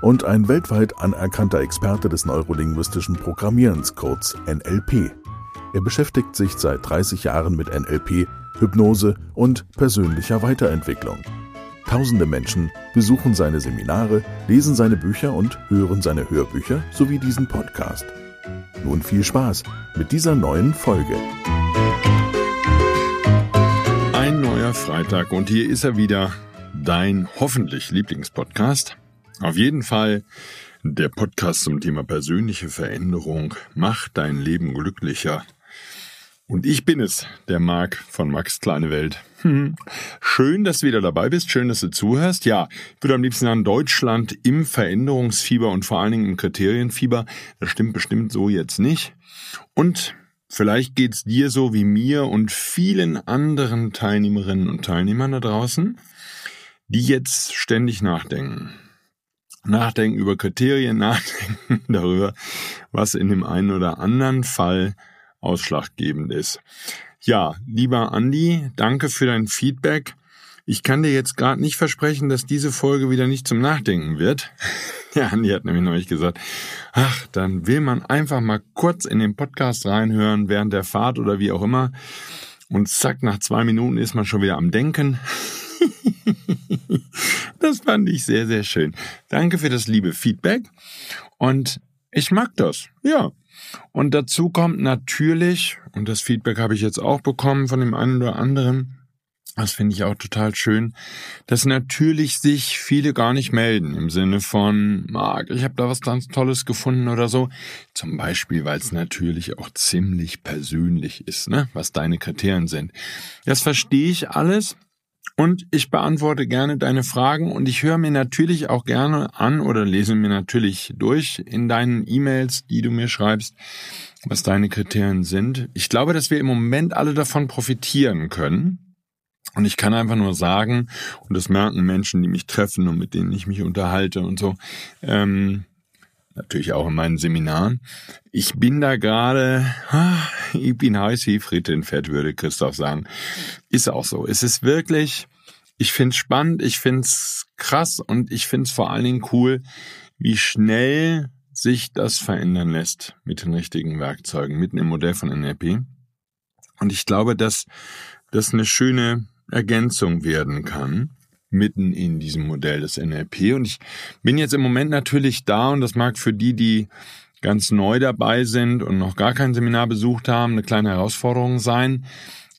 und ein weltweit anerkannter Experte des neurolinguistischen Programmierens, kurz NLP. Er beschäftigt sich seit 30 Jahren mit NLP, Hypnose und persönlicher Weiterentwicklung. Tausende Menschen besuchen seine Seminare, lesen seine Bücher und hören seine Hörbücher sowie diesen Podcast. Nun viel Spaß mit dieser neuen Folge. Ein neuer Freitag und hier ist er wieder, dein hoffentlich Lieblingspodcast. Auf jeden Fall der Podcast zum Thema persönliche Veränderung. Mach dein Leben glücklicher. Und ich bin es, der Marc von Max Kleine Welt. Schön, dass du wieder dabei bist. Schön, dass du zuhörst. Ja, ich würde am liebsten sagen, Deutschland im Veränderungsfieber und vor allen Dingen im Kriterienfieber. Das stimmt bestimmt so jetzt nicht. Und vielleicht geht's dir so wie mir und vielen anderen Teilnehmerinnen und Teilnehmern da draußen, die jetzt ständig nachdenken. Nachdenken über Kriterien, nachdenken darüber, was in dem einen oder anderen Fall ausschlaggebend ist. Ja, lieber Andi, danke für dein Feedback. Ich kann dir jetzt gerade nicht versprechen, dass diese Folge wieder nicht zum Nachdenken wird. Der Andi hat nämlich neulich gesagt, ach, dann will man einfach mal kurz in den Podcast reinhören während der Fahrt oder wie auch immer. Und zack, nach zwei Minuten ist man schon wieder am Denken. das fand ich sehr, sehr schön. Danke für das liebe Feedback. Und ich mag das. Ja. Und dazu kommt natürlich, und das Feedback habe ich jetzt auch bekommen von dem einen oder anderen, das finde ich auch total schön, dass natürlich sich viele gar nicht melden im Sinne von, Marc, ich habe da was ganz Tolles gefunden oder so. Zum Beispiel, weil es natürlich auch ziemlich persönlich ist, ne, was deine Kriterien sind. Das verstehe ich alles. Und ich beantworte gerne deine Fragen und ich höre mir natürlich auch gerne an oder lese mir natürlich durch in deinen E-Mails, die du mir schreibst, was deine Kriterien sind. Ich glaube, dass wir im Moment alle davon profitieren können. Und ich kann einfach nur sagen, und das merken Menschen, die mich treffen und mit denen ich mich unterhalte und so, ähm, natürlich auch in meinen Seminaren. Ich bin da gerade, ich bin heiß wie Fritte in Fett, würde Christoph sagen. Ist auch so. Es ist wirklich, ich finde es spannend, ich finde es krass und ich finde es vor allen Dingen cool, wie schnell sich das verändern lässt mit den richtigen Werkzeugen, mitten im Modell von NLP. Und ich glaube, dass das eine schöne Ergänzung werden kann mitten in diesem Modell des NLP. Und ich bin jetzt im Moment natürlich da und das mag für die, die ganz neu dabei sind und noch gar kein Seminar besucht haben, eine kleine Herausforderung sein.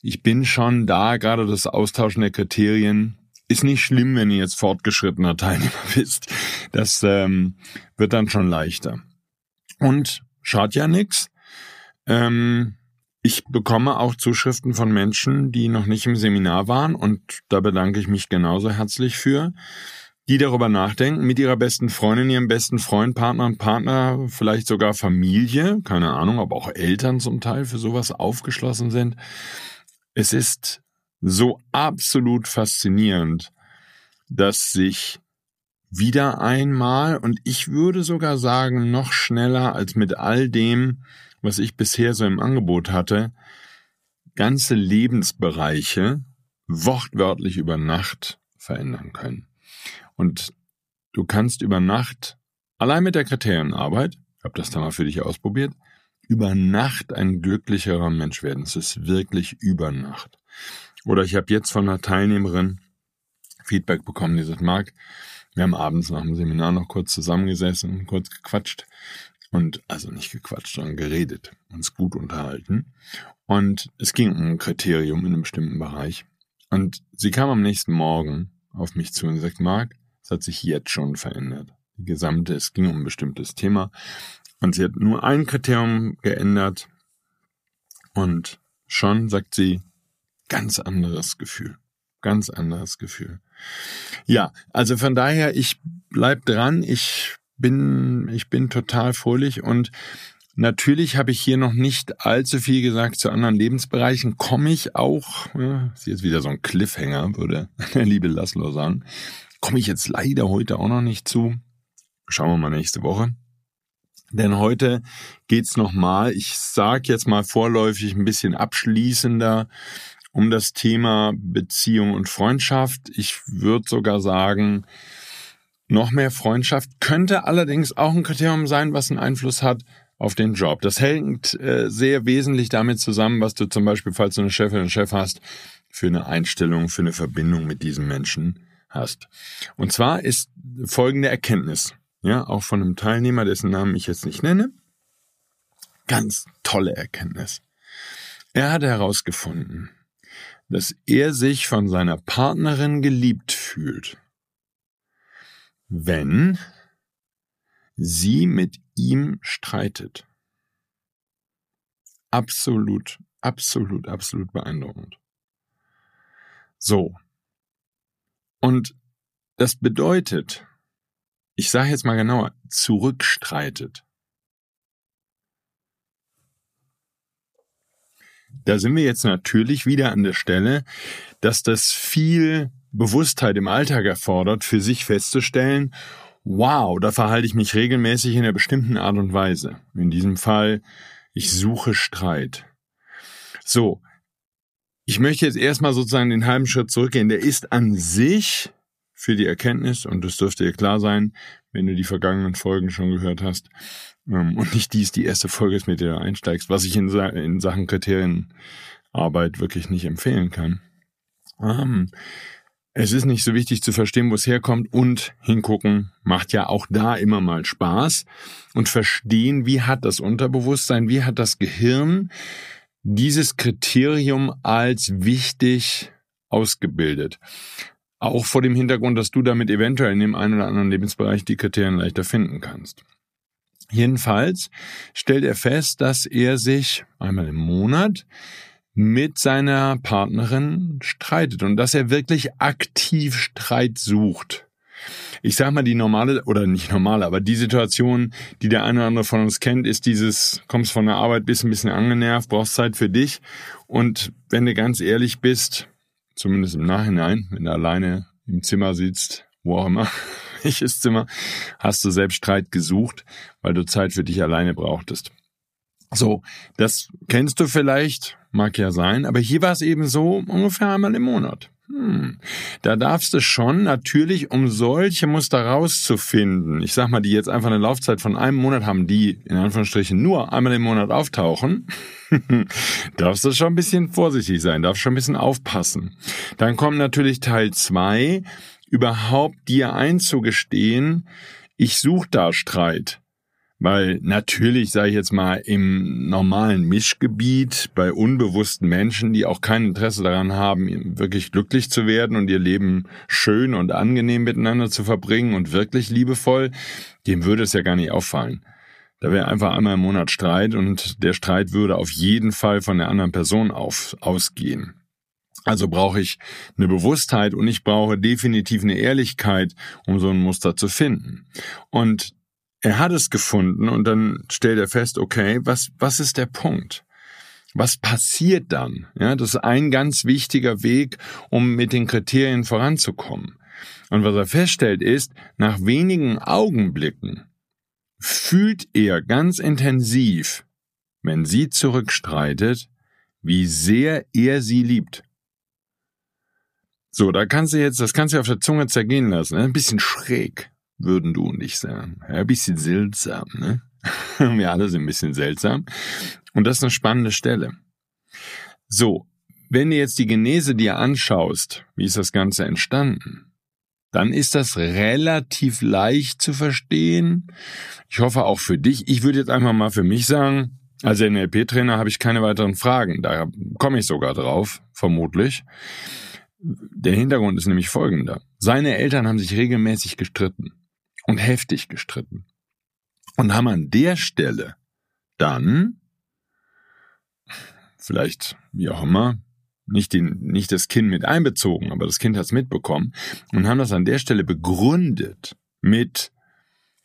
Ich bin schon da, gerade das Austauschen der Kriterien ist nicht schlimm, wenn ihr jetzt fortgeschrittener Teilnehmer bist. Das ähm, wird dann schon leichter. Und schaut ja nix. Ähm, ich bekomme auch Zuschriften von Menschen, die noch nicht im Seminar waren und da bedanke ich mich genauso herzlich für, die darüber nachdenken, mit ihrer besten Freundin, ihrem besten Freund, Partner und Partner, vielleicht sogar Familie, keine Ahnung, aber auch Eltern zum Teil für sowas aufgeschlossen sind. Es ist so absolut faszinierend, dass sich wieder einmal, und ich würde sogar sagen, noch schneller als mit all dem, was ich bisher so im Angebot hatte, ganze Lebensbereiche wortwörtlich über Nacht verändern können. Und du kannst über Nacht, allein mit der Kriterienarbeit, ich habe das da mal für dich ausprobiert, über Nacht ein glücklicherer Mensch werden. Es ist wirklich über Nacht. Oder ich habe jetzt von einer Teilnehmerin Feedback bekommen, die sagt, Marc, wir haben abends nach dem Seminar noch kurz zusammengesessen, kurz gequatscht und also nicht gequatscht, sondern geredet, uns gut unterhalten. Und es ging um ein Kriterium in einem bestimmten Bereich. Und sie kam am nächsten Morgen auf mich zu und sagt, Marc, es hat sich jetzt schon verändert. Die gesamte, es ging um ein bestimmtes Thema. Und sie hat nur ein Kriterium geändert. Und schon, sagt sie, ganz anderes Gefühl. Ganz anderes Gefühl. Ja, also von daher, ich bleib dran. Ich bin, ich bin total fröhlich und Natürlich habe ich hier noch nicht allzu viel gesagt zu anderen Lebensbereichen. Komme ich auch, ist jetzt wieder so ein Cliffhanger, würde der liebe Laszlo sagen, komme ich jetzt leider heute auch noch nicht zu. Schauen wir mal nächste Woche. Denn heute geht's nochmal, ich sage jetzt mal vorläufig ein bisschen abschließender um das Thema Beziehung und Freundschaft. Ich würde sogar sagen, noch mehr Freundschaft könnte allerdings auch ein Kriterium sein, was einen Einfluss hat auf den Job. Das hängt äh, sehr wesentlich damit zusammen, was du zum Beispiel, falls du eine Chefin oder Chef hast, für eine Einstellung, für eine Verbindung mit diesem Menschen hast. Und zwar ist folgende Erkenntnis, ja, auch von einem Teilnehmer, dessen Namen ich jetzt nicht nenne. Ganz tolle Erkenntnis. Er hat herausgefunden, dass er sich von seiner Partnerin geliebt fühlt, wenn sie mit ihm streitet. Absolut, absolut, absolut beeindruckend. So. Und das bedeutet, ich sage jetzt mal genauer, zurückstreitet. Da sind wir jetzt natürlich wieder an der Stelle, dass das viel Bewusstheit im Alltag erfordert, für sich festzustellen, wow, da verhalte ich mich regelmäßig in einer bestimmten Art und Weise. In diesem Fall, ich suche Streit. So, ich möchte jetzt erstmal sozusagen den halben Schritt zurückgehen. Der ist an sich für die Erkenntnis, und das dürfte dir klar sein, wenn du die vergangenen Folgen schon gehört hast, ähm, und nicht dies die erste Folge ist, mit der du einsteigst, was ich in, Sachen Kriterienarbeit wirklich nicht empfehlen kann. Ähm, es ist nicht so wichtig zu verstehen, wo es herkommt und hingucken macht ja auch da immer mal Spaß und verstehen, wie hat das Unterbewusstsein, wie hat das Gehirn dieses Kriterium als wichtig ausgebildet. Auch vor dem Hintergrund, dass du damit eventuell in dem einen oder anderen Lebensbereich die Kriterien leichter finden kannst. Jedenfalls stellt er fest, dass er sich einmal im Monat mit seiner Partnerin streitet und dass er wirklich aktiv Streit sucht. Ich sag mal, die normale, oder nicht normale, aber die Situation, die der eine oder andere von uns kennt, ist dieses, kommst von der Arbeit, bist ein bisschen angenervt, brauchst Zeit für dich. Und wenn du ganz ehrlich bist, zumindest im Nachhinein, wenn du alleine im Zimmer sitzt, wo auch immer, welches Zimmer, hast du selbst Streit gesucht, weil du Zeit für dich alleine brauchtest. So, das kennst du vielleicht, mag ja sein, aber hier war es eben so ungefähr einmal im Monat. Hm. Da darfst du schon natürlich, um solche Muster rauszufinden, ich sag mal, die jetzt einfach eine Laufzeit von einem Monat haben, die in Anführungsstrichen nur einmal im Monat auftauchen, darfst du schon ein bisschen vorsichtig sein, darfst schon ein bisschen aufpassen. Dann kommt natürlich Teil zwei, überhaupt dir einzugestehen, ich suche da Streit. Weil natürlich, sage ich jetzt mal, im normalen Mischgebiet bei unbewussten Menschen, die auch kein Interesse daran haben, wirklich glücklich zu werden und ihr Leben schön und angenehm miteinander zu verbringen und wirklich liebevoll, dem würde es ja gar nicht auffallen. Da wäre einfach einmal im Monat Streit und der Streit würde auf jeden Fall von der anderen Person auf, ausgehen. Also brauche ich eine Bewusstheit und ich brauche definitiv eine Ehrlichkeit, um so ein Muster zu finden. Und er hat es gefunden und dann stellt er fest, okay, was, was ist der Punkt? Was passiert dann? Ja, das ist ein ganz wichtiger Weg, um mit den Kriterien voranzukommen. Und was er feststellt ist, nach wenigen Augenblicken fühlt er ganz intensiv, wenn sie zurückstreitet, wie sehr er sie liebt. So, da kannst du jetzt, das kannst du auf der Zunge zergehen lassen, ne? ein bisschen schräg würden du und ich sagen. Ja, bisschen seltsam, ne? Wir alle sind ein bisschen seltsam. Und das ist eine spannende Stelle. So, wenn du jetzt die Genese dir anschaust, wie ist das Ganze entstanden, dann ist das relativ leicht zu verstehen. Ich hoffe auch für dich. Ich würde jetzt einfach mal für mich sagen, als NLP-Trainer habe ich keine weiteren Fragen. Da komme ich sogar drauf, vermutlich. Der Hintergrund ist nämlich folgender. Seine Eltern haben sich regelmäßig gestritten und heftig gestritten. Und haben an der Stelle dann, vielleicht wie auch immer, nicht, den, nicht das Kind mit einbezogen, aber das Kind hat es mitbekommen und haben das an der Stelle begründet mit,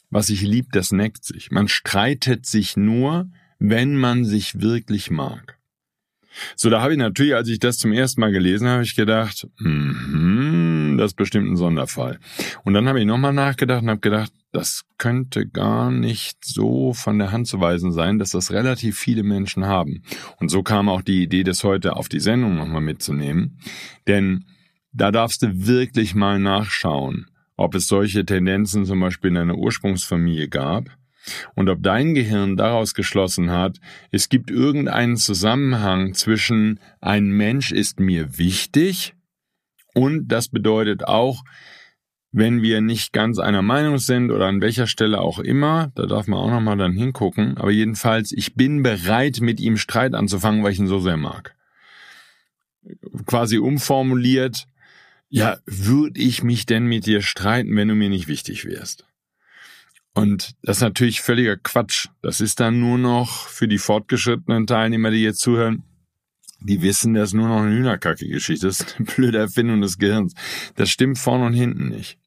was sich liebt, das neckt sich. Man streitet sich nur, wenn man sich wirklich mag. So, da habe ich natürlich, als ich das zum ersten Mal gelesen habe, ich gedacht, mm das ist bestimmt ein Sonderfall. Und dann habe ich nochmal nachgedacht und habe gedacht, das könnte gar nicht so von der Hand zu weisen sein, dass das relativ viele Menschen haben. Und so kam auch die Idee, das heute auf die Sendung nochmal mitzunehmen. Denn da darfst du wirklich mal nachschauen, ob es solche Tendenzen zum Beispiel in deiner Ursprungsfamilie gab und ob dein Gehirn daraus geschlossen hat, es gibt irgendeinen Zusammenhang zwischen ein Mensch ist mir wichtig und das bedeutet auch, wenn wir nicht ganz einer Meinung sind oder an welcher Stelle auch immer, da darf man auch nochmal dann hingucken, aber jedenfalls, ich bin bereit, mit ihm Streit anzufangen, weil ich ihn so sehr mag. Quasi umformuliert, ja, würde ich mich denn mit dir streiten, wenn du mir nicht wichtig wärst? Und das ist natürlich völliger Quatsch. Das ist dann nur noch für die fortgeschrittenen Teilnehmer, die jetzt zuhören, die wissen, das ist nur noch eine Hühnerkacke-Geschichte. Das ist eine blöde Erfindung des Gehirns. Das stimmt vorne und hinten nicht.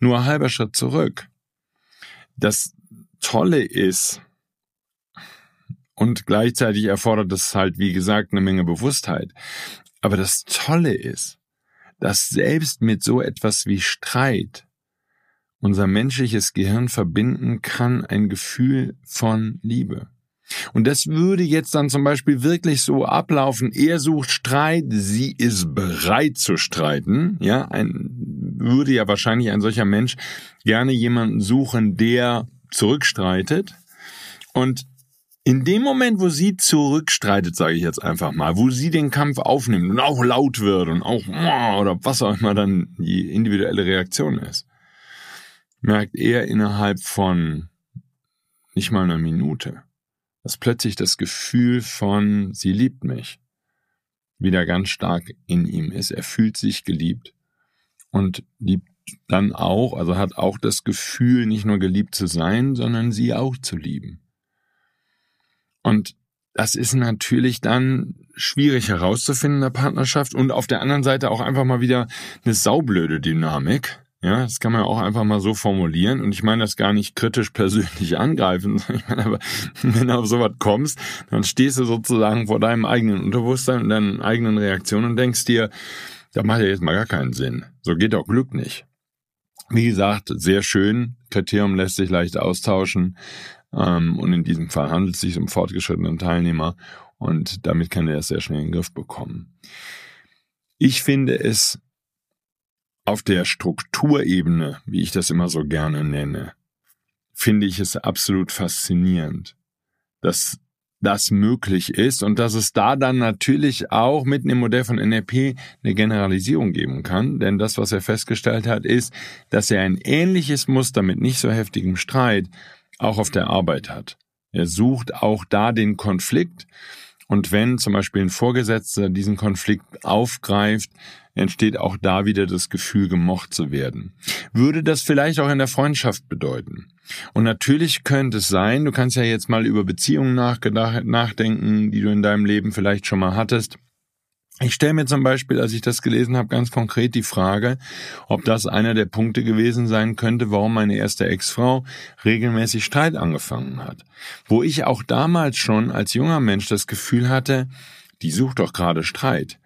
Nur ein halber Schritt zurück. Das Tolle ist, und gleichzeitig erfordert es halt, wie gesagt, eine Menge Bewusstheit. Aber das Tolle ist, dass selbst mit so etwas wie Streit unser menschliches Gehirn verbinden kann ein Gefühl von Liebe. Und das würde jetzt dann zum Beispiel wirklich so ablaufen. Er sucht Streit, sie ist bereit zu streiten. Ja, ein, würde ja wahrscheinlich ein solcher Mensch gerne jemanden suchen, der zurückstreitet. Und in dem Moment, wo sie zurückstreitet, sage ich jetzt einfach mal, wo sie den Kampf aufnimmt und auch laut wird und auch oder was auch immer dann die individuelle Reaktion ist, merkt er innerhalb von nicht mal einer Minute, dass plötzlich das Gefühl von sie liebt mich wieder ganz stark in ihm ist. Er fühlt sich geliebt und liebt dann auch, also hat auch das Gefühl, nicht nur geliebt zu sein, sondern sie auch zu lieben. Und das ist natürlich dann schwierig herauszufinden in der Partnerschaft und auf der anderen Seite auch einfach mal wieder eine saublöde Dynamik, ja, das kann man auch einfach mal so formulieren. Und ich meine das gar nicht kritisch persönlich angreifen. Ich meine aber, wenn du auf sowas kommst, dann stehst du sozusagen vor deinem eigenen Unterbewusstsein und deinen eigenen Reaktionen und denkst dir, das macht ja jetzt mal gar keinen Sinn. So geht doch Glück nicht. Wie gesagt, sehr schön. Kriterium lässt sich leicht austauschen. Ähm, und in diesem Fall handelt es sich um fortgeschrittenen Teilnehmer. Und damit kann er es sehr schnell in den Griff bekommen. Ich finde es auf der Strukturebene, wie ich das immer so gerne nenne, finde ich es absolut faszinierend, dass das möglich ist und dass es da dann natürlich auch mitten im Modell von NLP eine Generalisierung geben kann. Denn das, was er festgestellt hat, ist, dass er ein ähnliches Muster mit nicht so heftigem Streit auch auf der Arbeit hat. Er sucht auch da den Konflikt und wenn zum Beispiel ein Vorgesetzter diesen Konflikt aufgreift, entsteht auch da wieder das Gefühl, gemocht zu werden. Würde das vielleicht auch in der Freundschaft bedeuten? Und natürlich könnte es sein, du kannst ja jetzt mal über Beziehungen nachdenken, die du in deinem Leben vielleicht schon mal hattest. Ich stelle mir zum Beispiel, als ich das gelesen habe, ganz konkret die Frage, ob das einer der Punkte gewesen sein könnte, warum meine erste Ex-Frau regelmäßig Streit angefangen hat. Wo ich auch damals schon als junger Mensch das Gefühl hatte, die sucht doch gerade Streit.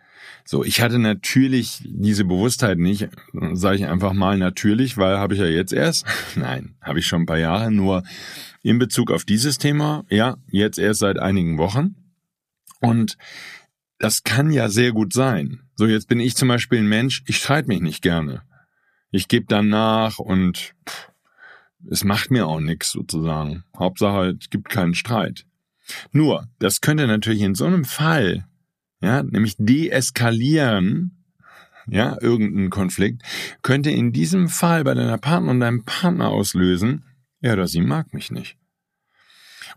So, ich hatte natürlich diese Bewusstheit nicht, sage ich einfach mal natürlich, weil habe ich ja jetzt erst. Nein, habe ich schon ein paar Jahre, nur in Bezug auf dieses Thema, ja, jetzt erst seit einigen Wochen. Und das kann ja sehr gut sein. So, jetzt bin ich zum Beispiel ein Mensch, ich streite mich nicht gerne. Ich gebe dann nach und pff, es macht mir auch nichts sozusagen. Hauptsache, es gibt keinen Streit. Nur, das könnte natürlich in so einem Fall ja, nämlich deeskalieren, ja, irgendein Konflikt, könnte in diesem Fall bei deiner Partner und deinem Partner auslösen, ja, oder sie mag mich nicht.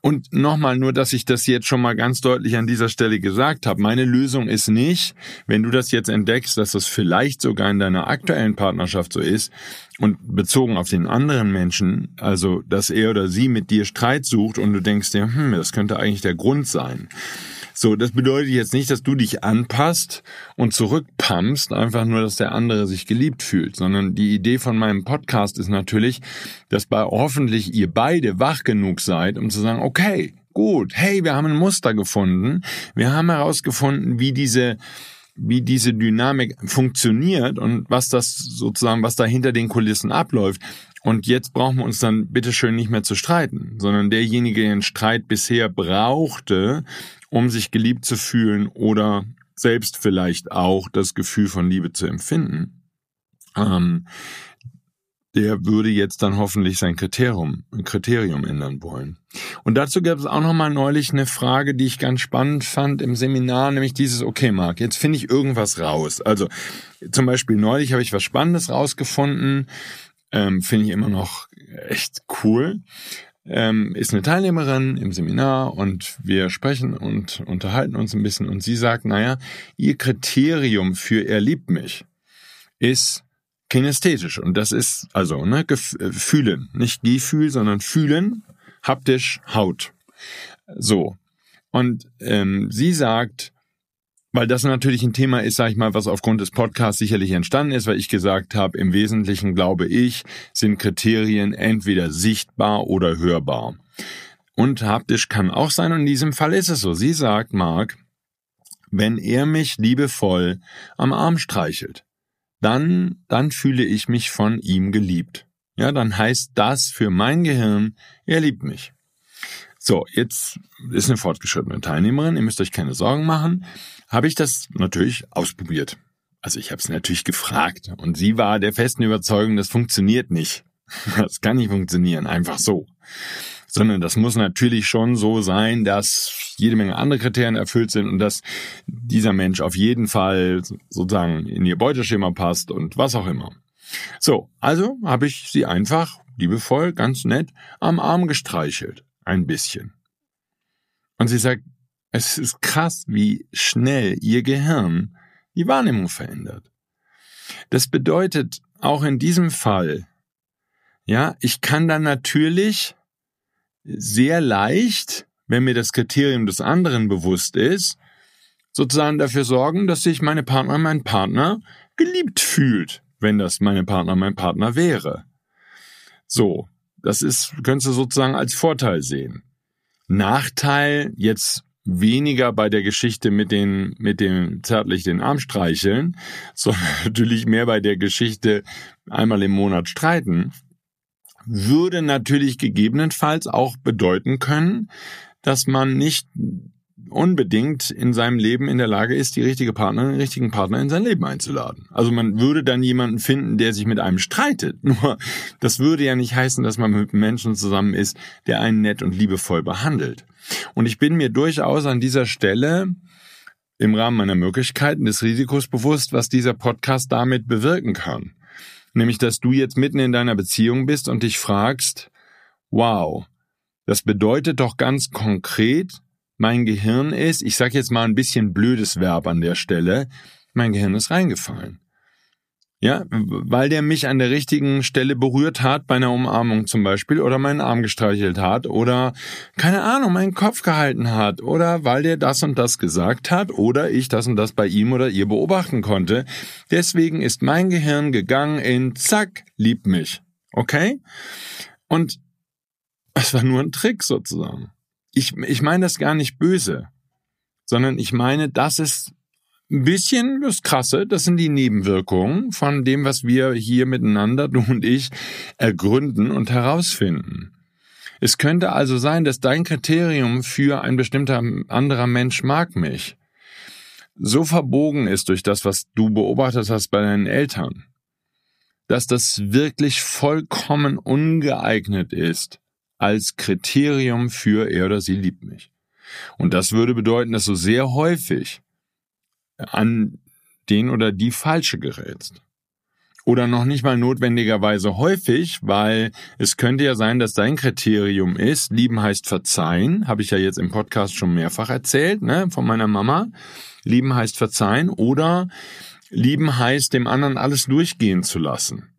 Und nochmal nur, dass ich das jetzt schon mal ganz deutlich an dieser Stelle gesagt habe. Meine Lösung ist nicht, wenn du das jetzt entdeckst, dass das vielleicht sogar in deiner aktuellen Partnerschaft so ist und bezogen auf den anderen Menschen, also dass er oder sie mit dir Streit sucht und du denkst dir, hm, das könnte eigentlich der Grund sein So, das bedeutet jetzt nicht, dass du dich anpasst und zurückpumpst, einfach nur, dass der andere sich geliebt fühlt, sondern die Idee von meinem Podcast ist natürlich, dass bei hoffentlich ihr beide wach genug seid, um zu sagen, okay, gut, hey, wir haben ein Muster gefunden, wir haben herausgefunden, wie diese wie diese Dynamik funktioniert und was das sozusagen, was da hinter den Kulissen abläuft. Und jetzt brauchen wir uns dann bitteschön nicht mehr zu streiten, sondern derjenige, der den Streit bisher brauchte, um sich geliebt zu fühlen oder selbst vielleicht auch das Gefühl von Liebe zu empfinden, ähm, der würde jetzt dann hoffentlich sein Kriterium, Kriterium ändern wollen. Und dazu gab es auch noch mal neulich eine Frage, die ich ganz spannend fand im Seminar, nämlich dieses, okay, Marc, jetzt finde ich irgendwas raus. Also zum Beispiel neulich habe ich was Spannendes rausgefunden, ähm, finde ich immer noch echt cool. Ähm, ist eine Teilnehmerin im Seminar und wir sprechen und unterhalten uns ein bisschen und sie sagt, naja, ihr Kriterium für er liebt mich ist kinästhetisch. Und das ist also ne, äh, fühlen, nicht Gefühl, sondern fühlen, haptisch, Haut. So. Und ähm, sie sagt, weil das natürlich ein Thema ist, sage ich mal, was aufgrund des Podcasts sicherlich entstanden ist, weil ich gesagt habe, im Wesentlichen glaube ich, sind Kriterien entweder sichtbar oder hörbar. Und haptisch kann auch sein, und in diesem Fall ist es so. Sie sagt, Marc, wenn er mich liebevoll am Arm streichelt, dann, dann fühle ich mich von ihm geliebt. Ja, dann heißt das für mein Gehirn, er liebt mich. So, jetzt ist eine fortgeschrittene Teilnehmerin, ihr müsst euch keine Sorgen machen, habe ich das natürlich ausprobiert. Also ich habe es natürlich gefragt und sie war der festen Überzeugung, das funktioniert nicht. Das kann nicht funktionieren, einfach so sondern das muss natürlich schon so sein, dass jede Menge andere Kriterien erfüllt sind und dass dieser Mensch auf jeden Fall sozusagen in ihr Beuteschema passt und was auch immer. So, also habe ich sie einfach liebevoll, ganz nett am Arm gestreichelt. Ein bisschen. Und sie sagt, es ist krass, wie schnell ihr Gehirn die Wahrnehmung verändert. Das bedeutet auch in diesem Fall, ja, ich kann dann natürlich sehr leicht, wenn mir das Kriterium des anderen bewusst ist, sozusagen dafür sorgen, dass sich meine Partner, mein Partner geliebt fühlt, wenn das meine Partner, mein Partner wäre. So, das ist, könntest du sozusagen als Vorteil sehen. Nachteil jetzt weniger bei der Geschichte mit den, mit dem zärtlich den Arm streicheln, sondern natürlich mehr bei der Geschichte einmal im Monat streiten würde natürlich gegebenenfalls auch bedeuten können, dass man nicht unbedingt in seinem Leben in der Lage ist, die richtige Partnerin, den richtigen Partner in sein Leben einzuladen. Also man würde dann jemanden finden, der sich mit einem streitet. Nur das würde ja nicht heißen, dass man mit Menschen zusammen ist, der einen nett und liebevoll behandelt. Und ich bin mir durchaus an dieser Stelle im Rahmen meiner Möglichkeiten des Risikos bewusst, was dieser Podcast damit bewirken kann. Nämlich, dass du jetzt mitten in deiner Beziehung bist und dich fragst, wow, das bedeutet doch ganz konkret, mein Gehirn ist, ich sag jetzt mal ein bisschen blödes Verb an der Stelle, mein Gehirn ist reingefallen. Ja, weil der mich an der richtigen Stelle berührt hat, bei einer Umarmung zum Beispiel, oder meinen Arm gestreichelt hat, oder keine Ahnung, meinen Kopf gehalten hat, oder weil der das und das gesagt hat, oder ich das und das bei ihm oder ihr beobachten konnte. Deswegen ist mein Gehirn gegangen in Zack, lieb mich. Okay? Und es war nur ein Trick sozusagen. Ich, ich meine das gar nicht böse, sondern ich meine, das ist ein bisschen das Krasse, das sind die Nebenwirkungen von dem, was wir hier miteinander, du und ich, ergründen und herausfinden. Es könnte also sein, dass dein Kriterium für ein bestimmter anderer Mensch mag mich so verbogen ist durch das, was du beobachtet hast bei deinen Eltern, dass das wirklich vollkommen ungeeignet ist als Kriterium für er oder sie liebt mich. Und das würde bedeuten, dass du sehr häufig an den oder die falsche gerätst. Oder noch nicht mal notwendigerweise häufig, weil es könnte ja sein, dass dein Kriterium ist, lieben heißt verzeihen, habe ich ja jetzt im Podcast schon mehrfach erzählt, ne, von meiner Mama. Lieben heißt verzeihen oder lieben heißt dem anderen alles durchgehen zu lassen.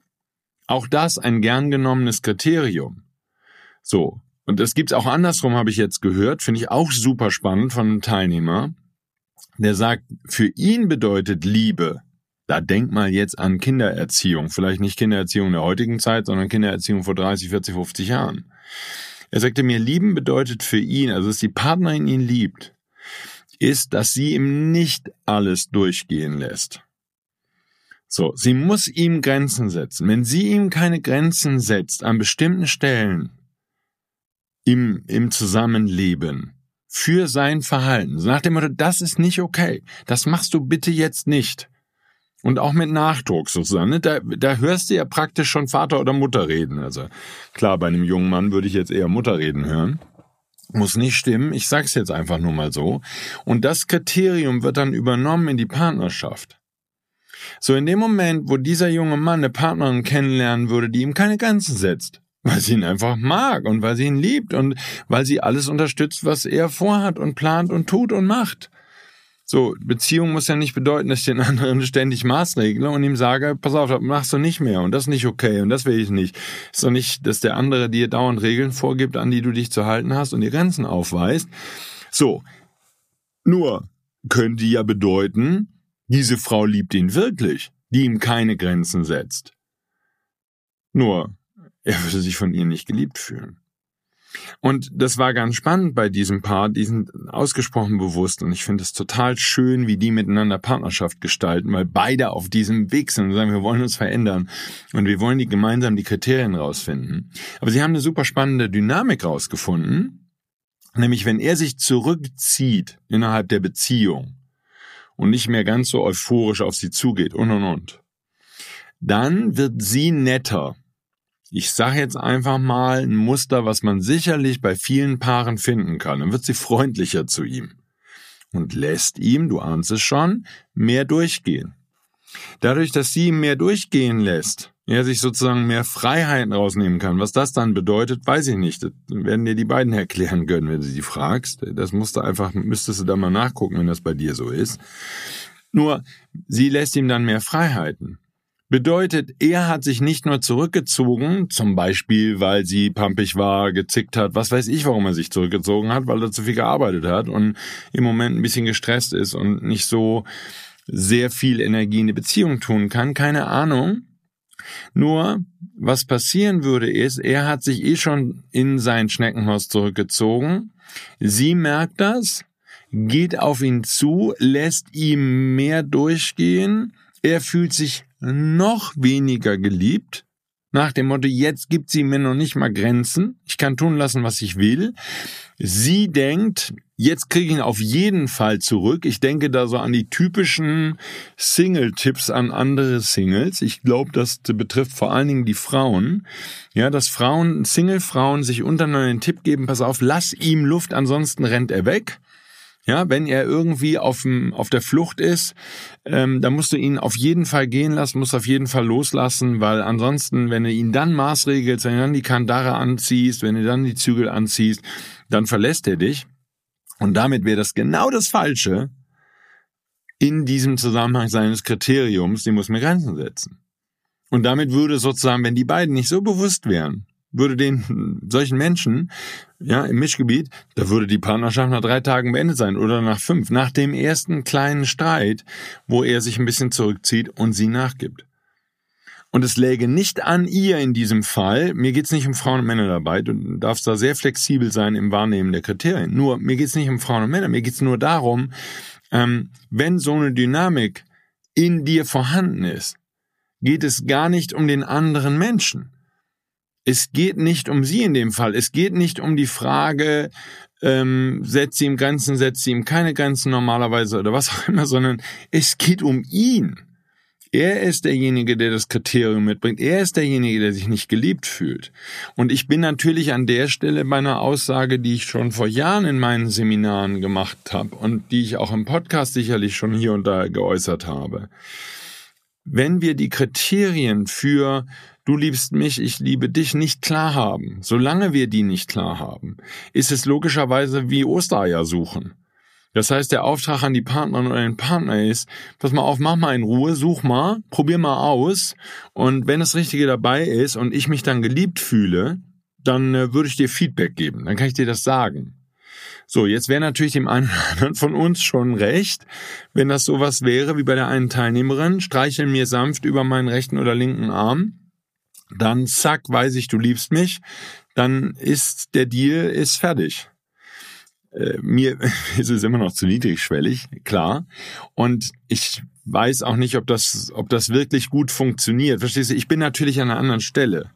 Auch das ein gern genommenes Kriterium. So. und das gibt's auch andersrum, habe ich jetzt gehört, finde ich auch super spannend von einem Teilnehmer, der sagt, für ihn bedeutet Liebe, da denk mal jetzt an Kindererziehung, vielleicht nicht Kindererziehung in der heutigen Zeit, sondern Kindererziehung vor 30, 40, 50 Jahren. Er sagte mir, lieben bedeutet für ihn, also dass die Partnerin ihn liebt, ist, dass sie ihm nicht alles durchgehen lässt. So, sie muss ihm Grenzen setzen. Wenn sie ihm keine Grenzen setzt an bestimmten Stellen im, im Zusammenleben für sein Verhalten, nach dem Motto, das ist nicht okay, das machst du bitte jetzt nicht. Und auch mit Nachdruck sozusagen. Ne? Da, da hörst du ja praktisch schon Vater oder Mutter reden. Also klar, bei einem jungen Mann würde ich jetzt eher Mutter reden hören. Muss nicht stimmen, ich sag's jetzt einfach nur mal so. Und das Kriterium wird dann übernommen in die Partnerschaft. So in dem Moment, wo dieser junge Mann eine Partnerin kennenlernen würde, die ihm keine Grenzen setzt, weil sie ihn einfach mag und weil sie ihn liebt und weil sie alles unterstützt, was er vorhat und plant und tut und macht. So, Beziehung muss ja nicht bedeuten, dass ich den anderen ständig maßregle und ihm sage, pass auf, das machst du nicht mehr und das ist nicht okay und das will ich nicht. Ist doch nicht, dass der andere dir dauernd Regeln vorgibt, an die du dich zu halten hast und die Grenzen aufweist. So. Nur könnte ja bedeuten, diese Frau liebt ihn wirklich, die ihm keine Grenzen setzt. Nur, er würde sich von ihr nicht geliebt fühlen. Und das war ganz spannend bei diesem Paar, die sind ausgesprochen bewusst und ich finde es total schön, wie die miteinander Partnerschaft gestalten, weil beide auf diesem Weg sind und sagen, wir wollen uns verändern und wir wollen die gemeinsam die Kriterien rausfinden. Aber sie haben eine super spannende Dynamik rausgefunden, nämlich wenn er sich zurückzieht innerhalb der Beziehung und nicht mehr ganz so euphorisch auf sie zugeht und und und, dann wird sie netter ich sage jetzt einfach mal ein Muster, was man sicherlich bei vielen Paaren finden kann. Dann wird sie freundlicher zu ihm und lässt ihm, du ahnst es schon, mehr durchgehen. Dadurch, dass sie ihm mehr durchgehen lässt, er sich sozusagen mehr Freiheiten rausnehmen kann. Was das dann bedeutet, weiß ich nicht. Das werden dir die beiden erklären können, wenn du sie fragst. Das musst du einfach, müsstest du da mal nachgucken, wenn das bei dir so ist. Nur, sie lässt ihm dann mehr Freiheiten. Bedeutet, er hat sich nicht nur zurückgezogen, zum Beispiel, weil sie pampig war, gezickt hat, was weiß ich, warum er sich zurückgezogen hat, weil er zu viel gearbeitet hat und im Moment ein bisschen gestresst ist und nicht so sehr viel Energie in die Beziehung tun kann, keine Ahnung. Nur, was passieren würde, ist, er hat sich eh schon in sein Schneckenhaus zurückgezogen. Sie merkt das, geht auf ihn zu, lässt ihm mehr durchgehen. Er fühlt sich noch weniger geliebt, nach dem Motto, jetzt gibt sie mir noch nicht mal Grenzen, ich kann tun lassen, was ich will. Sie denkt, jetzt kriege ich ihn auf jeden Fall zurück. Ich denke da so an die typischen Single-Tipps an andere Singles. Ich glaube, das betrifft vor allen Dingen die Frauen. Ja, dass Frauen, Single-Frauen sich untereinander den Tipp geben, pass auf, lass ihm Luft, ansonsten rennt er weg. Ja, wenn er irgendwie auf, dem, auf der Flucht ist, ähm, dann musst du ihn auf jeden Fall gehen lassen, musst auf jeden Fall loslassen, weil ansonsten, wenn du ihn dann maßregelst, wenn du dann die Kandare anziehst, wenn du dann die Zügel anziehst, dann verlässt er dich. Und damit wäre das genau das Falsche in diesem Zusammenhang seines Kriteriums, die muss mir Grenzen setzen. Und damit würde sozusagen, wenn die beiden nicht so bewusst wären, würde den solchen Menschen, ja, im Mischgebiet, da würde die Partnerschaft nach drei Tagen beendet sein oder nach fünf, nach dem ersten kleinen Streit, wo er sich ein bisschen zurückzieht und sie nachgibt. Und es läge nicht an ihr in diesem Fall, mir geht's nicht um Frauen und Männer dabei, du darfst da sehr flexibel sein im Wahrnehmen der Kriterien. Nur, mir geht's nicht um Frauen und Männer, mir geht's nur darum, ähm, wenn so eine Dynamik in dir vorhanden ist, geht es gar nicht um den anderen Menschen es geht nicht um sie in dem Fall. Es geht nicht um die Frage, ähm, setzt sie ihm Grenzen, setzt sie ihm keine Grenzen normalerweise oder was auch immer, sondern es geht um ihn. Er ist derjenige, der das Kriterium mitbringt. Er ist derjenige, der sich nicht geliebt fühlt. Und ich bin natürlich an der Stelle bei einer Aussage, die ich schon vor Jahren in meinen Seminaren gemacht habe und die ich auch im Podcast sicherlich schon hier und da geäußert habe. Wenn wir die Kriterien für du liebst mich, ich liebe dich nicht klar haben, solange wir die nicht klar haben, ist es logischerweise wie Ostereier suchen. Das heißt, der Auftrag an die Partnerin oder den Partner ist, pass mal auf, mach mal in Ruhe, such mal, probier mal aus und wenn das Richtige dabei ist und ich mich dann geliebt fühle, dann äh, würde ich dir Feedback geben. Dann kann ich dir das sagen. So, jetzt wäre natürlich dem einen oder anderen von uns schon recht, wenn das sowas wäre wie bei der einen Teilnehmerin, streicheln mir sanft über meinen rechten oder linken Arm, dann zack, weiß ich, du liebst mich, dann ist der Deal ist fertig. Äh, mir ist es immer noch zu niedrigschwellig, klar. Und ich weiß auch nicht, ob das, ob das wirklich gut funktioniert. Verstehst du? Ich bin natürlich an einer anderen Stelle.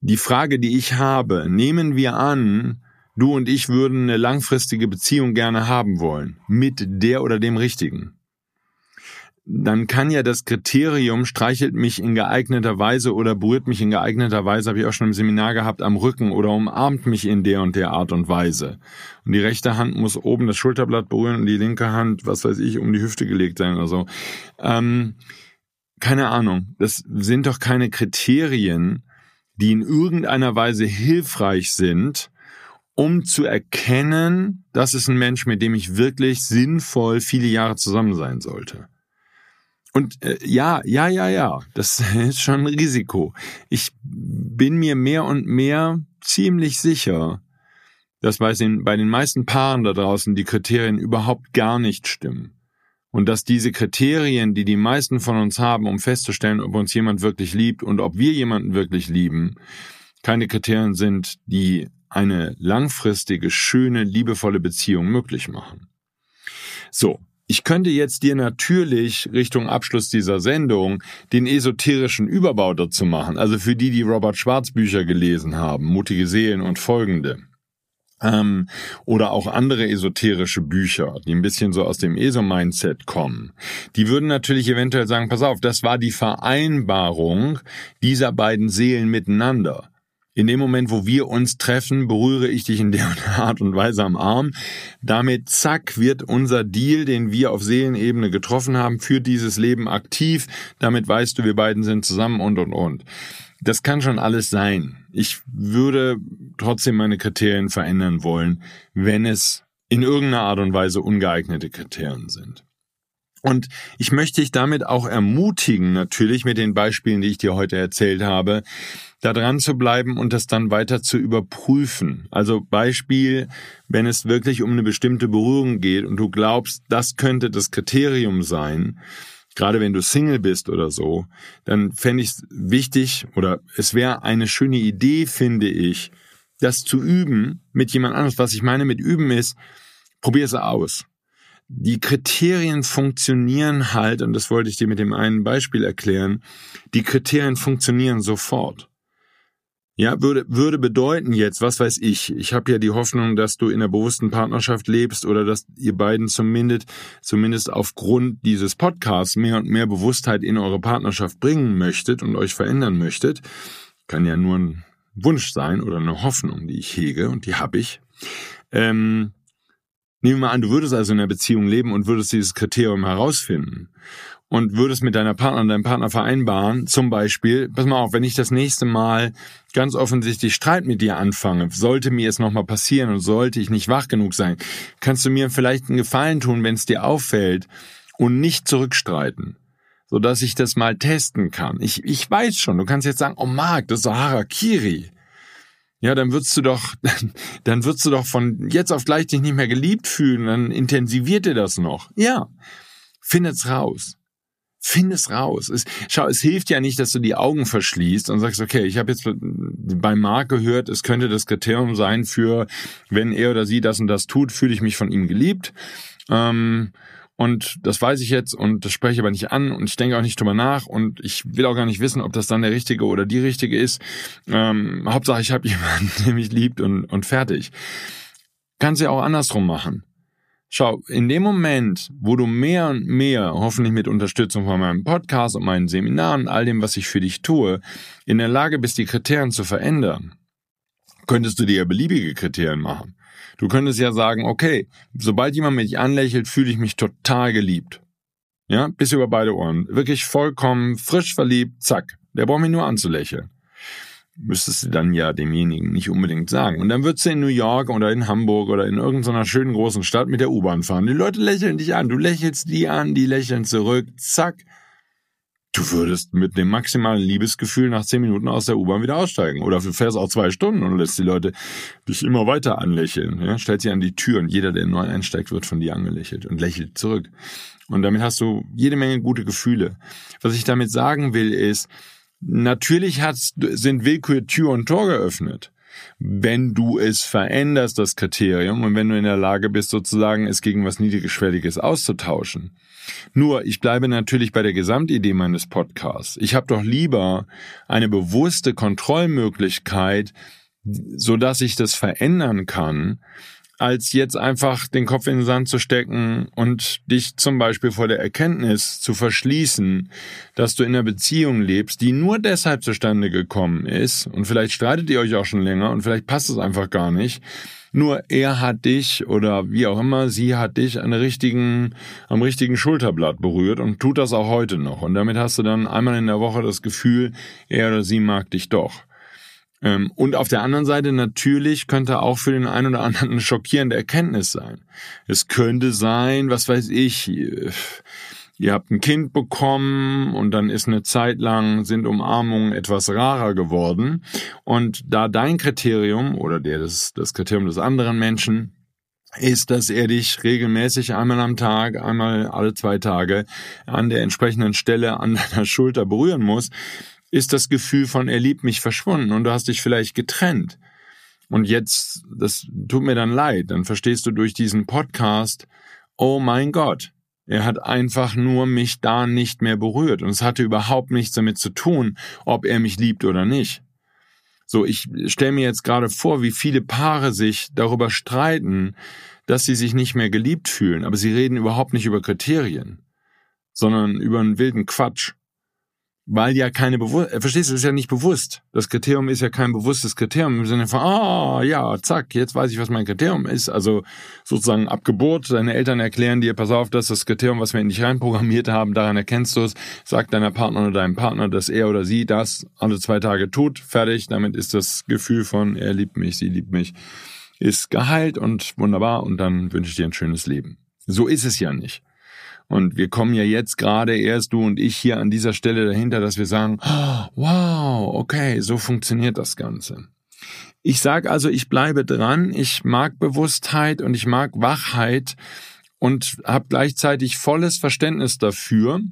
Die Frage, die ich habe, nehmen wir an, du und ich würden eine langfristige Beziehung gerne haben wollen. Mit der oder dem Richtigen dann kann ja das Kriterium streichelt mich in geeigneter Weise oder berührt mich in geeigneter Weise, habe ich auch schon im Seminar gehabt, am Rücken oder umarmt mich in der und der Art und Weise. Und die rechte Hand muss oben das Schulterblatt berühren und die linke Hand, was weiß ich, um die Hüfte gelegt sein oder so. Ähm, keine Ahnung. Das sind doch keine Kriterien, die in irgendeiner Weise hilfreich sind, um zu erkennen, das ist ein Mensch, mit dem ich wirklich sinnvoll viele Jahre zusammen sein sollte. Und äh, ja, ja, ja, ja, das ist schon ein Risiko. Ich bin mir mehr und mehr ziemlich sicher, dass bei den, bei den meisten Paaren da draußen die Kriterien überhaupt gar nicht stimmen. Und dass diese Kriterien, die die meisten von uns haben, um festzustellen, ob uns jemand wirklich liebt und ob wir jemanden wirklich lieben, keine Kriterien sind, die eine langfristige, schöne, liebevolle Beziehung möglich machen. So, ich könnte jetzt dir natürlich Richtung Abschluss dieser Sendung den esoterischen Überbau dazu machen, also für die, die Robert Schwarz Bücher gelesen haben, Mutige Seelen und folgende. Ähm, oder auch andere esoterische Bücher, die ein bisschen so aus dem ESO-Mindset kommen. Die würden natürlich eventuell sagen, pass auf, das war die Vereinbarung dieser beiden Seelen miteinander in dem Moment, wo wir uns treffen, berühre ich dich in der Art und Weise am Arm. Damit, zack, wird unser Deal, den wir auf Seelenebene getroffen haben, für dieses Leben aktiv. Damit weißt du, wir beiden sind zusammen und, und, und. Das kann schon alles sein. Ich würde trotzdem meine Kriterien verändern wollen, wenn es in irgendeiner Art und Weise ungeeignete Kriterien sind. Und ich möchte dich damit auch ermutigen, natürlich mit den Beispielen, die ich dir heute erzählt habe, da dran zu bleiben und das dann weiter zu überprüfen. Also Beispiel, wenn es wirklich um eine bestimmte Berührung geht und du glaubst, das könnte das Kriterium sein, gerade wenn du Single bist oder so, dann fände ich es wichtig oder es wäre eine schöne Idee, finde ich, das zu üben mit jemand anderes. Was ich meine mit üben ist, probier es aus die Kriterien funktionieren halt, und das wollte ich dir mit dem einen Beispiel erklären, die Kriterien funktionieren sofort. Ja, würde, würde bedeuten jetzt, was weiß ich, ich habe ja die Hoffnung, dass du in einer bewussten Partnerschaft lebst oder dass ihr beiden zumindest, zumindest aufgrund dieses Podcasts mehr und mehr Bewusstheit in eure Partnerschaft bringen möchtet und euch verändern möchtet. Kann ja nur ein Wunsch sein oder eine Hoffnung, die ich hege und die habe ich. Ähm, Nehmen wir mal an, du würdest also in einer Beziehung leben und würdest dieses Kriterium herausfinden und würdest mit deiner Partnerin, deinem Partner vereinbaren, zum Beispiel, pass mal auf, wenn ich das nächste Mal ganz offensichtlich Streit mit dir anfange, sollte mir es nochmal passieren und sollte ich nicht wach genug sein, kannst du mir vielleicht einen Gefallen tun, wenn es dir auffällt und nicht zurückstreiten so dass ich das mal testen kann. Ich, ich weiß schon, du kannst jetzt sagen, oh Marc, das ist Harakiri. Ja, dann würdest du doch, dann würdest du doch von jetzt auf gleich dich nicht mehr geliebt fühlen, dann intensiviert dir das noch. Ja, findet's raus. Find es raus. Es, schau, es hilft ja nicht, dass du die Augen verschließt und sagst, okay, ich habe jetzt bei Marc gehört, es könnte das Kriterium sein für, wenn er oder sie das und das tut, fühle ich mich von ihm geliebt. Ähm, und das weiß ich jetzt und das spreche ich aber nicht an und ich denke auch nicht drüber nach und ich will auch gar nicht wissen, ob das dann der richtige oder die richtige ist. Ähm, Hauptsache, ich habe jemanden, der mich liebt und, und fertig. Kannst ja auch andersrum machen. Schau, in dem Moment, wo du mehr und mehr, hoffentlich mit Unterstützung von meinem Podcast und meinen Seminaren, all dem, was ich für dich tue, in der Lage bist, die Kriterien zu verändern, könntest du dir beliebige Kriterien machen. Du könntest ja sagen, okay, sobald jemand mich anlächelt, fühle ich mich total geliebt. Ja, bis über beide Ohren. Wirklich vollkommen frisch verliebt, zack. Der braucht mich nur anzulächeln. Müsstest du dann ja demjenigen nicht unbedingt sagen. Und dann würdest du in New York oder in Hamburg oder in irgendeiner schönen großen Stadt mit der U-Bahn fahren. Die Leute lächeln dich an. Du lächelst die an, die lächeln zurück. Zack. Du würdest mit dem maximalen Liebesgefühl nach zehn Minuten aus der U-Bahn wieder aussteigen. Oder du fährst auch zwei Stunden und lässt die Leute dich immer weiter anlächeln. Ja? Stellt sie an die Tür und jeder, der neu einsteigt, wird von dir angelächelt und lächelt zurück. Und damit hast du jede Menge gute Gefühle. Was ich damit sagen will, ist, natürlich hat, sind Willkür Tür und Tor geöffnet wenn du es veränderst, das Kriterium, und wenn du in der Lage bist, sozusagen es gegen was Niedrigschwelliges auszutauschen. Nur, ich bleibe natürlich bei der Gesamtidee meines Podcasts. Ich habe doch lieber eine bewusste Kontrollmöglichkeit, so dass ich das verändern kann, als jetzt einfach den Kopf in den Sand zu stecken und dich zum Beispiel vor der Erkenntnis zu verschließen, dass du in einer Beziehung lebst, die nur deshalb zustande gekommen ist, und vielleicht streitet ihr euch auch schon länger und vielleicht passt es einfach gar nicht, nur er hat dich oder wie auch immer, sie hat dich an der richtigen, am richtigen Schulterblatt berührt und tut das auch heute noch. Und damit hast du dann einmal in der Woche das Gefühl, er oder sie mag dich doch. Ähm, und auf der anderen Seite natürlich könnte auch für den einen oder anderen eine schockierende Erkenntnis sein. Es könnte sein, was weiß ich, ihr habt ein Kind bekommen und dann ist eine Zeit lang sind Umarmungen etwas rarer geworden und da dein Kriterium oder der das, das Kriterium des anderen Menschen ist, dass er dich regelmäßig einmal am Tag, einmal alle zwei Tage an der entsprechenden Stelle an deiner Schulter berühren muss, ist das Gefühl von er liebt mich verschwunden und du hast dich vielleicht getrennt. Und jetzt, das tut mir dann leid, dann verstehst du durch diesen Podcast, oh mein Gott, er hat einfach nur mich da nicht mehr berührt und es hatte überhaupt nichts damit zu tun, ob er mich liebt oder nicht. So, ich stelle mir jetzt gerade vor, wie viele Paare sich darüber streiten, dass sie sich nicht mehr geliebt fühlen, aber sie reden überhaupt nicht über Kriterien, sondern über einen wilden Quatsch weil ja keine bewusst, äh, verstehst du, es ist ja nicht bewusst. Das Kriterium ist ja kein bewusstes Kriterium im Sinne von, ah, oh, ja, zack, jetzt weiß ich, was mein Kriterium ist. Also sozusagen ab Geburt, deine Eltern erklären dir, pass auf, das ist das Kriterium, was wir in dich reinprogrammiert haben, daran erkennst du es, sag deiner Partner oder deinem Partner, dass er oder sie das alle zwei Tage tut, fertig, damit ist das Gefühl von, er liebt mich, sie liebt mich, ist geheilt und wunderbar und dann wünsche ich dir ein schönes Leben. So ist es ja nicht. Und wir kommen ja jetzt gerade erst du und ich hier an dieser Stelle dahinter, dass wir sagen, oh, wow, okay, so funktioniert das Ganze. Ich sage also, ich bleibe dran, ich mag Bewusstheit und ich mag Wachheit und habe gleichzeitig volles Verständnis dafür.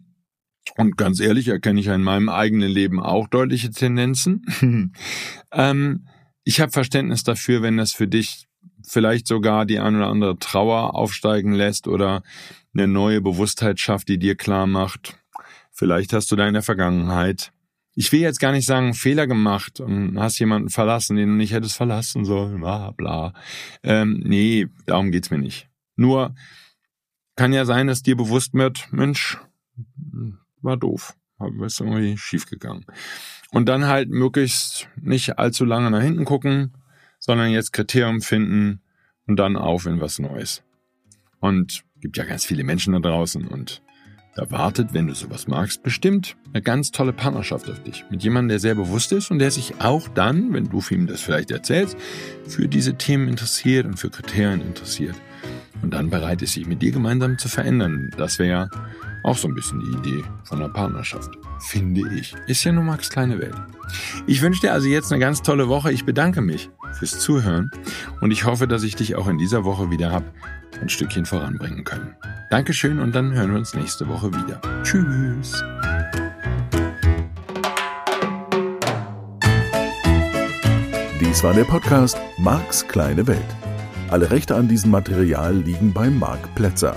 Und ganz ehrlich erkenne ich in meinem eigenen Leben auch deutliche Tendenzen. ähm, ich habe Verständnis dafür, wenn das für dich vielleicht sogar die ein oder andere Trauer aufsteigen lässt oder eine neue Bewusstheit schafft, die dir klar macht, vielleicht hast du da in der Vergangenheit, ich will jetzt gar nicht sagen, Fehler gemacht und hast jemanden verlassen, den du nicht hättest verlassen sollen, bla bla. Ähm, nee, darum geht's mir nicht. Nur kann ja sein, dass dir bewusst wird, Mensch, war doof, ist irgendwie schiefgegangen. Und dann halt möglichst nicht allzu lange nach hinten gucken, sondern jetzt Kriterium finden und dann auf in was Neues. Und gibt ja ganz viele Menschen da draußen und da wartet, wenn du sowas magst, bestimmt eine ganz tolle Partnerschaft auf dich. Mit jemandem, der sehr bewusst ist und der sich auch dann, wenn du ihm das vielleicht erzählst, für diese Themen interessiert und für Kriterien interessiert. Und dann bereit ist, sich mit dir gemeinsam zu verändern. Das wäre ja auch so ein bisschen die Idee von einer Partnerschaft, finde ich. Ist ja nur Max kleine Welt. Ich wünsche dir also jetzt eine ganz tolle Woche. Ich bedanke mich fürs Zuhören und ich hoffe, dass ich dich auch in dieser Woche wieder habe ein Stückchen voranbringen können. Dankeschön und dann hören wir uns nächste Woche wieder. Tschüss. Dies war der Podcast Marks kleine Welt. Alle Rechte an diesem Material liegen bei Marc Plätzer.